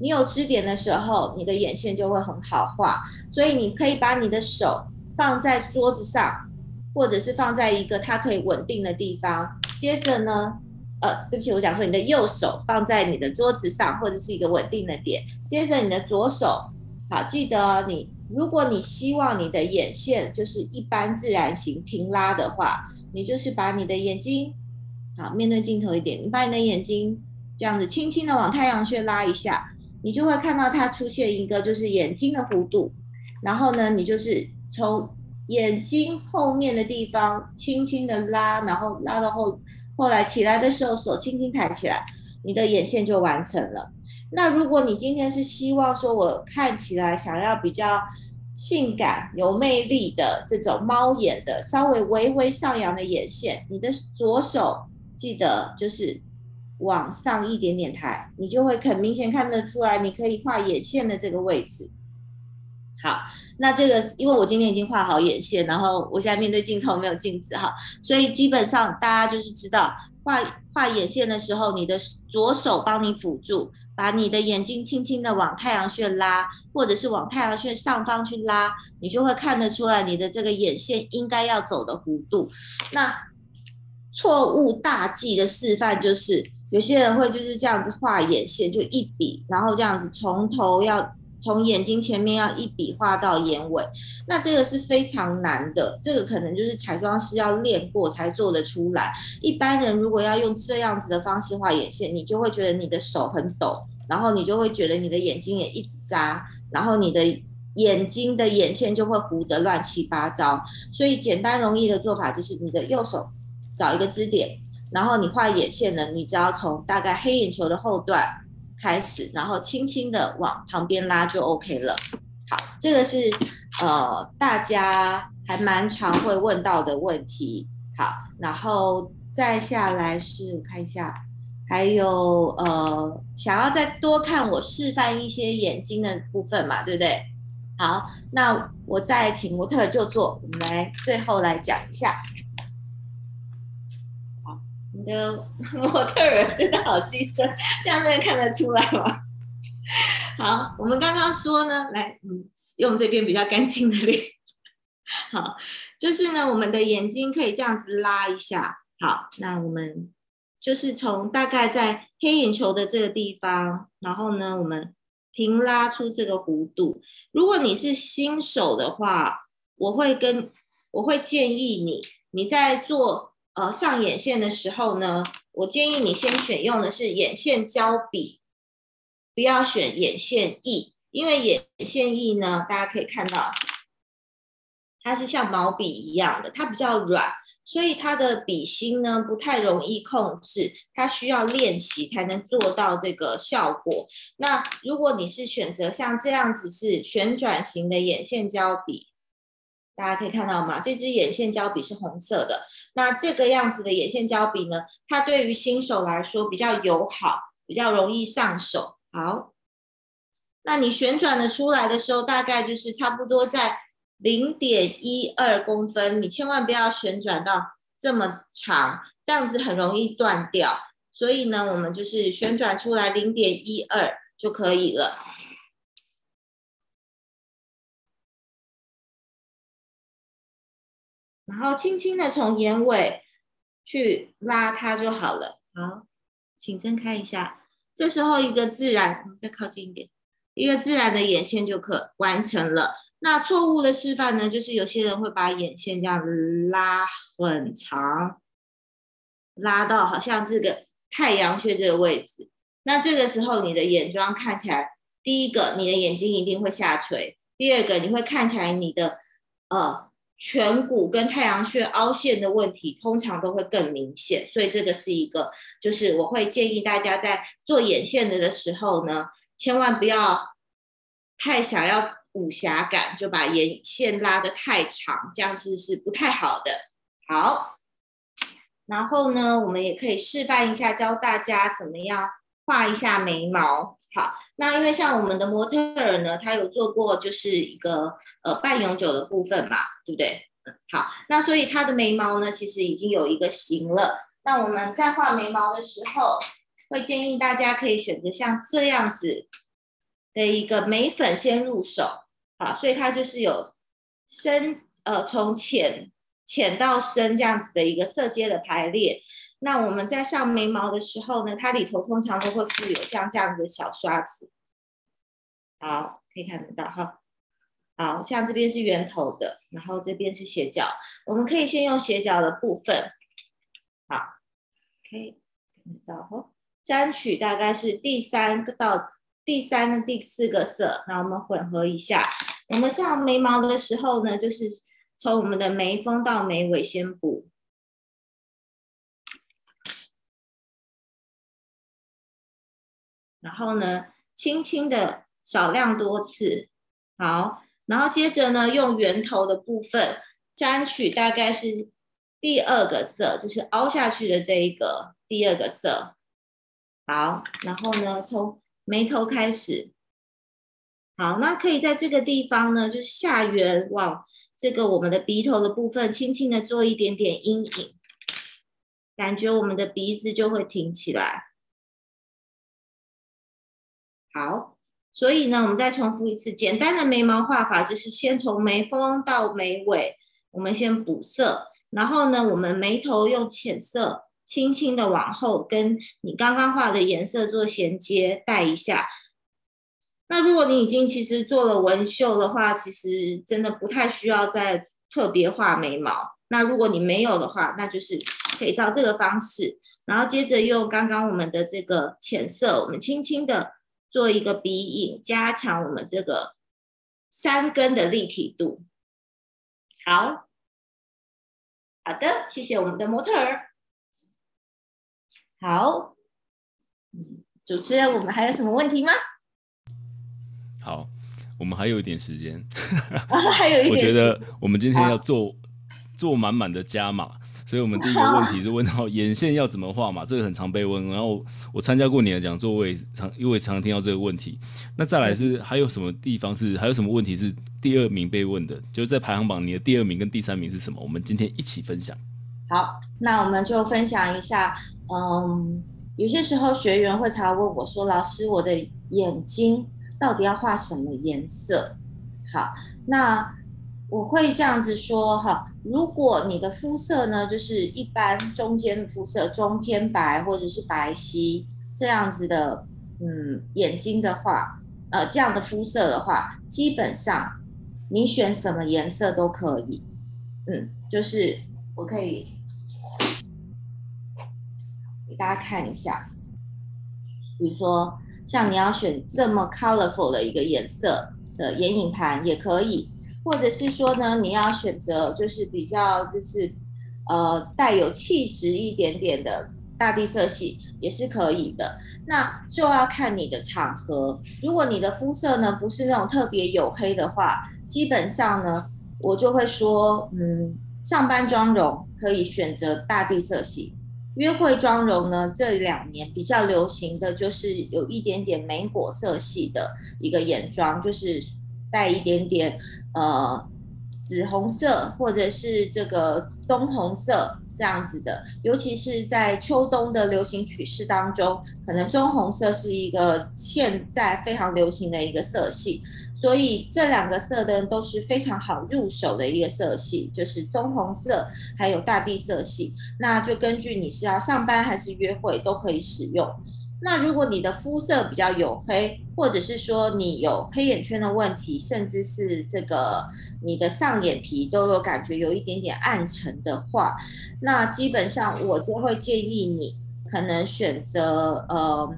你有支点的时候，你的眼线就会很好画。所以你可以把你的手放在桌子上，或者是放在一个它可以稳定的地方。接着呢，呃，对不起，我想说你的右手放在你的桌子上，或者是一个稳定的点。接着你的左手，好，记得哦，你如果你希望你的眼线就是一般自然型平拉的话，你就是把你的眼睛，好，面对镜头一点，你把你的眼睛这样子轻轻的往太阳穴拉一下。你就会看到它出现一个就是眼睛的弧度，然后呢，你就是从眼睛后面的地方轻轻的拉，然后拉到后，后来起来的时候手轻轻抬起来，你的眼线就完成了。那如果你今天是希望说我看起来想要比较性感有魅力的这种猫眼的稍微微微上扬的眼线，你的左手记得就是。往上一点点抬，你就会很明显看得出来，你可以画眼线的这个位置。好，那这个因为我今天已经画好眼线，然后我现在面对镜头没有镜子哈，所以基本上大家就是知道画画眼线的时候，你的左手帮你辅助，把你的眼睛轻轻的往太阳穴拉，或者是往太阳穴上方去拉，你就会看得出来你的这个眼线应该要走的弧度。那错误大忌的示范就是。有些人会就是这样子画眼线，就一笔，然后这样子从头要从眼睛前面要一笔画到眼尾，那这个是非常难的，这个可能就是彩妆师要练过才做得出来。一般人如果要用这样子的方式画眼线，你就会觉得你的手很抖，然后你就会觉得你的眼睛也一直眨，然后你的眼睛的眼线就会糊得乱七八糟。所以简单容易的做法就是你的右手找一个支点。然后你画眼线呢，你只要从大概黑眼球的后段开始，然后轻轻的往旁边拉就 OK 了。好，这个是呃大家还蛮常会问到的问题。好，然后再下来是看一下，还有呃想要再多看我示范一些眼睛的部分嘛，对不对？好，那我再请模特就坐，我们来最后来讲一下。你的 模特儿真的好牺牲，这样能看得出来吗？好，我们刚刚说呢，来，嗯，用这边比较干净的脸。好，就是呢，我们的眼睛可以这样子拉一下。好，那我们就是从大概在黑眼球的这个地方，然后呢，我们平拉出这个弧度。如果你是新手的话，我会跟我会建议你，你在做。呃，上眼线的时候呢，我建议你先选用的是眼线胶笔，不要选眼线液，因为眼线液呢，大家可以看到，它是像毛笔一样的，它比较软，所以它的笔芯呢不太容易控制，它需要练习才能做到这个效果。那如果你是选择像这样子是旋转型的眼线胶笔，大家可以看到吗？这支眼线胶笔是红色的。那这个样子的眼线胶笔呢，它对于新手来说比较友好，比较容易上手。好，那你旋转的出来的时候，大概就是差不多在零点一二公分，你千万不要旋转到这么长，这样子很容易断掉。所以呢，我们就是旋转出来零点一二就可以了。然后轻轻的从眼尾去拉它就好了。好，请睁开一下。这时候一个自然，再靠近一点，一个自然的眼线就可完成了。那错误的示范呢，就是有些人会把眼线这样拉很长，拉到好像这个太阳穴这个位置。那这个时候你的眼妆看起来，第一个你的眼睛一定会下垂，第二个你会看起来你的呃颧骨跟太阳穴凹陷的问题通常都会更明显。所以这个是一个，就是我会建议大家在做眼线的的时候呢，千万不要太想要。武侠感，就把眼线拉得太长，这样子是不太好的。好，然后呢，我们也可以示范一下，教大家怎么样画一下眉毛。好，那因为像我们的模特儿呢，他有做过就是一个呃半永久的部分嘛，对不对？好，那所以他的眉毛呢，其实已经有一个型了。那我们在画眉毛的时候，会建议大家可以选择像这样子的一个眉粉先入手。好，所以它就是有深呃，从浅浅到深这样子的一个色阶的排列。那我们在上眉毛的时候呢，它里头通常都会附有像这样子的小刷子。好，可以看得到哈。好，像这边是圆头的，然后这边是斜角。我们可以先用斜角的部分，好，可以看得到哈。沾取大概是第三个到。第三、第四个色，那我们混合一下。我们上眉毛的时候呢，就是从我们的眉峰到眉尾先补，然后呢，轻轻的少量多次，好，然后接着呢，用圆头的部分沾取大概是第二个色，就是凹下去的这一个第二个色，好，然后呢，从眉头开始，好，那可以在这个地方呢，就是下缘往这个我们的鼻头的部分，轻轻的做一点点阴影，感觉我们的鼻子就会挺起来。好，所以呢，我们再重复一次简单的眉毛画法，就是先从眉峰到眉尾，我们先补色，然后呢，我们眉头用浅色。轻轻的往后，跟你刚刚画的颜色做衔接，带一下。那如果你已经其实做了纹绣的话，其实真的不太需要再特别画眉毛。那如果你没有的话，那就是可以照这个方式，然后接着用刚刚我们的这个浅色，我们轻轻的做一个鼻影，加强我们这个三根的立体度。好，好的，谢谢我们的模特儿。好，主持人，我们还有什么问题吗？好，我们还有一点时间，还有一点，我觉得我们今天要做做满满的加码，所以我们第一个问题是问到眼线要怎么画嘛，这个很常被问，然后我参加过你的讲座，我也常因为常常听到这个问题。那再来是还有什么地方是还有什么问题是第二名被问的？就是在排行榜，你的第二名跟第三名是什么？我们今天一起分享。好，那我们就分享一下。嗯，有些时候学员会常问我说：“老师，我的眼睛到底要画什么颜色？”好，那我会这样子说哈，如果你的肤色呢，就是一般中间的肤色，中偏白或者是白皙这样子的，嗯，眼睛的话，呃，这样的肤色的话，基本上你选什么颜色都可以，嗯，就是我可以给。大家看一下，比如说像你要选这么 colorful 的一个颜色的眼影盘也可以，或者是说呢，你要选择就是比较就是呃带有气质一点点的大地色系也是可以的。那就要看你的场合，如果你的肤色呢不是那种特别黝黑的话，基本上呢我就会说，嗯，上班妆容可以选择大地色系。约会妆容呢，这两年比较流行的就是有一点点莓果色系的一个眼妆，就是带一点点呃紫红色或者是这个棕红色这样子的，尤其是在秋冬的流行曲式当中，可能棕红色是一个现在非常流行的一个色系，所以这两个色的都是非常好入手的一个色系，就是棕红色还有大地色系，那就根据你是要上班还是约会都可以使用。那如果你的肤色比较黝黑，或者是说你有黑眼圈的问题，甚至是这个你的上眼皮都有感觉有一点点暗沉的话，那基本上我就会建议你可能选择呃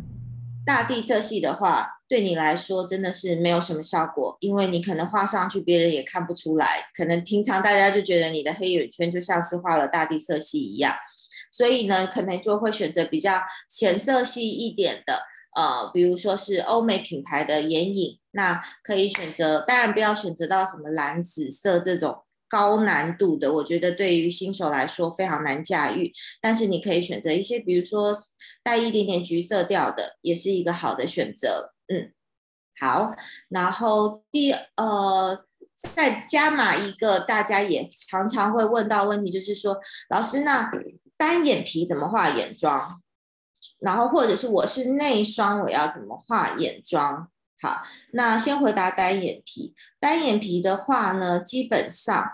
大地色系的话，对你来说真的是没有什么效果，因为你可能画上去别人也看不出来，可能平常大家就觉得你的黑眼圈就像是画了大地色系一样。所以呢，可能就会选择比较浅色系一点的，呃，比如说是欧美品牌的眼影，那可以选择，当然不要选择到什么蓝紫色这种高难度的，我觉得对于新手来说非常难驾驭。但是你可以选择一些，比如说带一点点橘色调的，也是一个好的选择。嗯，好，然后第呃，再加码一个，大家也常常会问到问题，就是说，老师那。单眼皮怎么画眼妆？然后或者是我是内双，我要怎么画眼妆？好，那先回答单眼皮。单眼皮的话呢，基本上，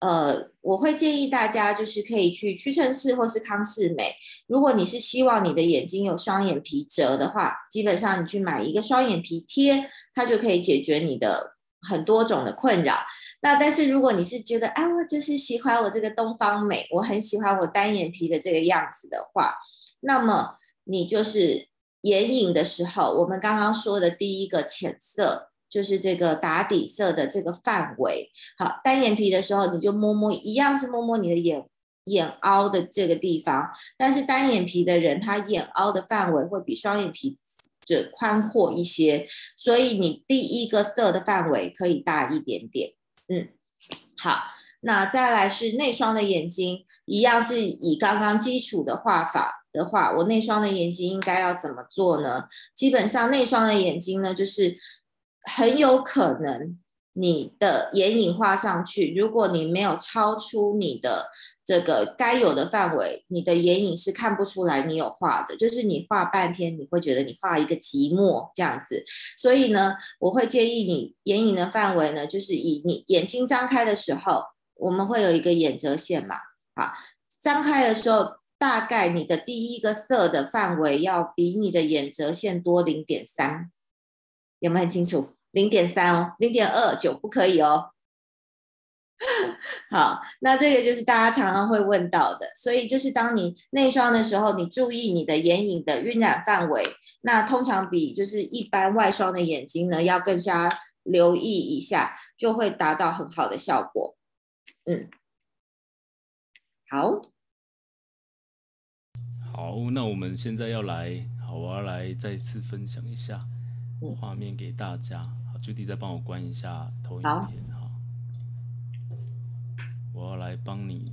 呃，我会建议大家就是可以去屈臣氏或是康士美。如果你是希望你的眼睛有双眼皮折的话，基本上你去买一个双眼皮贴，它就可以解决你的。很多种的困扰，那但是如果你是觉得，哎，我就是喜欢我这个东方美，我很喜欢我单眼皮的这个样子的话，那么你就是眼影的时候，我们刚刚说的第一个浅色，就是这个打底色的这个范围。好，单眼皮的时候，你就摸摸，一样是摸摸你的眼眼凹的这个地方，但是单眼皮的人，他眼凹的范围会比双眼皮。就宽阔一些，所以你第一个色的范围可以大一点点。嗯，好，那再来是内双的眼睛，一样是以刚刚基础的画法的话，我内双的眼睛应该要怎么做呢？基本上内双的眼睛呢，就是很有可能你的眼影画上去，如果你没有超出你的。这个该有的范围，你的眼影是看不出来你有画的，就是你画半天，你会觉得你画一个寂寞这样子。所以呢，我会建议你眼影的范围呢，就是以你眼睛张开的时候，我们会有一个眼折线嘛，好，张开的时候，大概你的第一个色的范围要比你的眼折线多零点三，有没有很清楚？零点三哦，零点二九不可以哦。好，那这个就是大家常常会问到的，所以就是当你内双的时候，你注意你的眼影的晕染范围，那通常比就是一般外双的眼睛呢要更加留意一下，就会达到很好的效果。嗯，好，好，那我们现在要来，好，我要来再次分享一下画面给大家。好，Judy 再帮我关一下投影片。我要来帮你，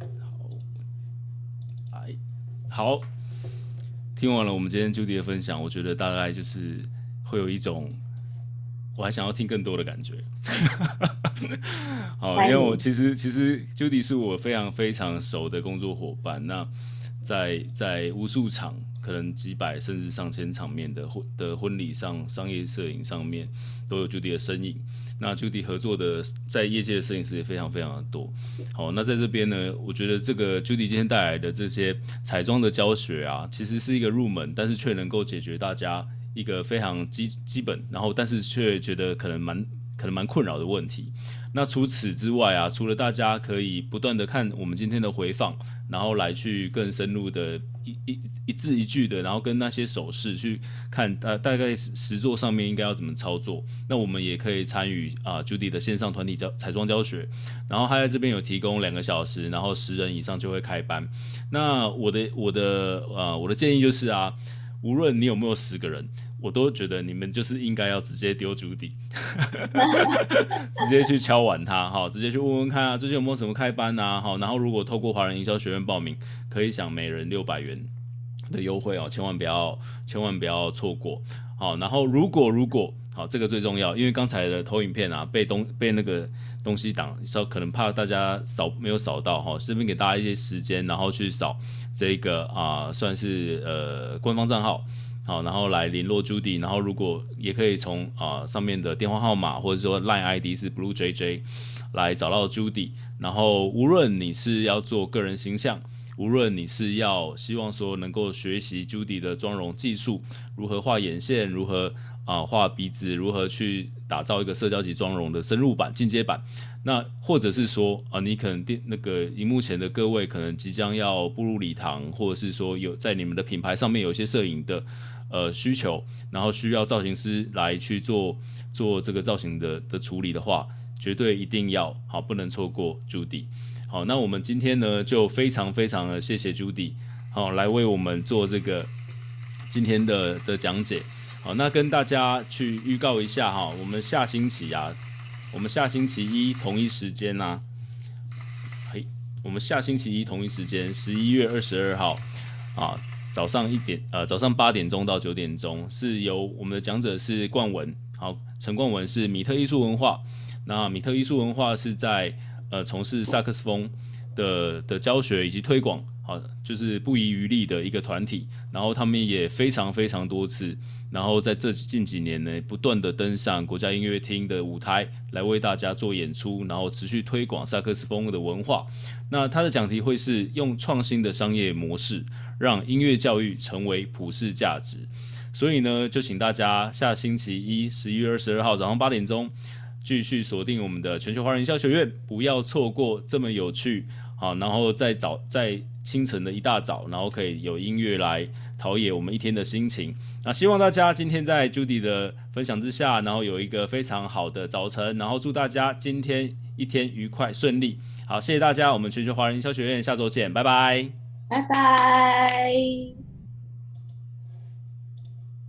好，来，好，听完了我们今天 Judy 的分享，我觉得大概就是会有一种，我还想要听更多的感觉。好，因为我其实其实 Judy 是我非常非常熟的工作伙伴，那在在无数场。可能几百甚至上千场面的婚的婚礼上，商业摄影上面都有 Judy 的身影。那 Judy 合作的在业界的摄影师也非常非常的多。好，那在这边呢，我觉得这个 Judy 今天带来的这些彩妆的教学啊，其实是一个入门，但是却能够解决大家一个非常基基本，然后但是却觉得可能蛮可能蛮困扰的问题。那除此之外啊，除了大家可以不断的看我们今天的回放，然后来去更深入的一一一字一句的，然后跟那些手势去看大大概实作上面应该要怎么操作。那我们也可以参与啊 Judy 的线上团体教彩妆教学，然后他在这边有提供两个小时，然后十人以上就会开班。那我的我的呃我的建议就是啊，无论你有没有十个人。我都觉得你们就是应该要直接丢 Judy，直接去敲碗他，哈，直接去问问看啊，最近有没有什么开班啊，好，然后如果透过华人营销学院报名，可以享每人六百元的优惠哦，千万不要千万不要错过，好，然后如果如果好，这个最重要，因为刚才的投影片啊，被东被那个东西挡，稍可能怕大家扫没有扫到哈，顺便给大家一些时间，然后去扫这个啊，算是呃官方账号，好，然后来联络 Judy，然后如果也可以从啊上面的电话号码或者说 Line ID 是 BlueJJ 来找到 Judy，然后无论你是要做个人形象。无论你是要希望说能够学习 Judy 的妆容技术，如何画眼线，如何啊画鼻子，如何去打造一个社交级妆容的深入版、进阶版，那或者是说啊，你可能电那个荧幕前的各位可能即将要步入礼堂，或者是说有在你们的品牌上面有一些摄影的呃需求，然后需要造型师来去做做这个造型的的处理的话，绝对一定要好，不能错过 Judy。好，那我们今天呢，就非常非常的谢谢 Judy，好，来为我们做这个今天的的讲解。好，那跟大家去预告一下哈，我们下星期啊，我们下星期一同一时间呐，嘿，我们下星期一同一时间，十一月二十二号啊，早上一点呃，早上八点钟到九点钟，是由我们的讲者是冠文，好，陈冠文是米特艺术文化，那米特艺术文化是在。呃，从事萨克斯风的的教学以及推广，好，就是不遗余力的一个团体。然后他们也非常非常多次，然后在这近几年呢，不断的登上国家音乐厅的舞台，来为大家做演出，然后持续推广萨克斯风的文化。那他的讲题会是用创新的商业模式，让音乐教育成为普世价值。所以呢，就请大家下星期一，十一月二十二号早上八点钟。继续锁定我们的全球华人营销学院，不要错过这么有趣好，然后在早在清晨的一大早，然后可以有音乐来陶冶我们一天的心情。那希望大家今天在 Judy 的分享之下，然后有一个非常好的早晨，然后祝大家今天一天愉快顺利。好，谢谢大家，我们全球华人营销学院下周见，拜拜，拜拜。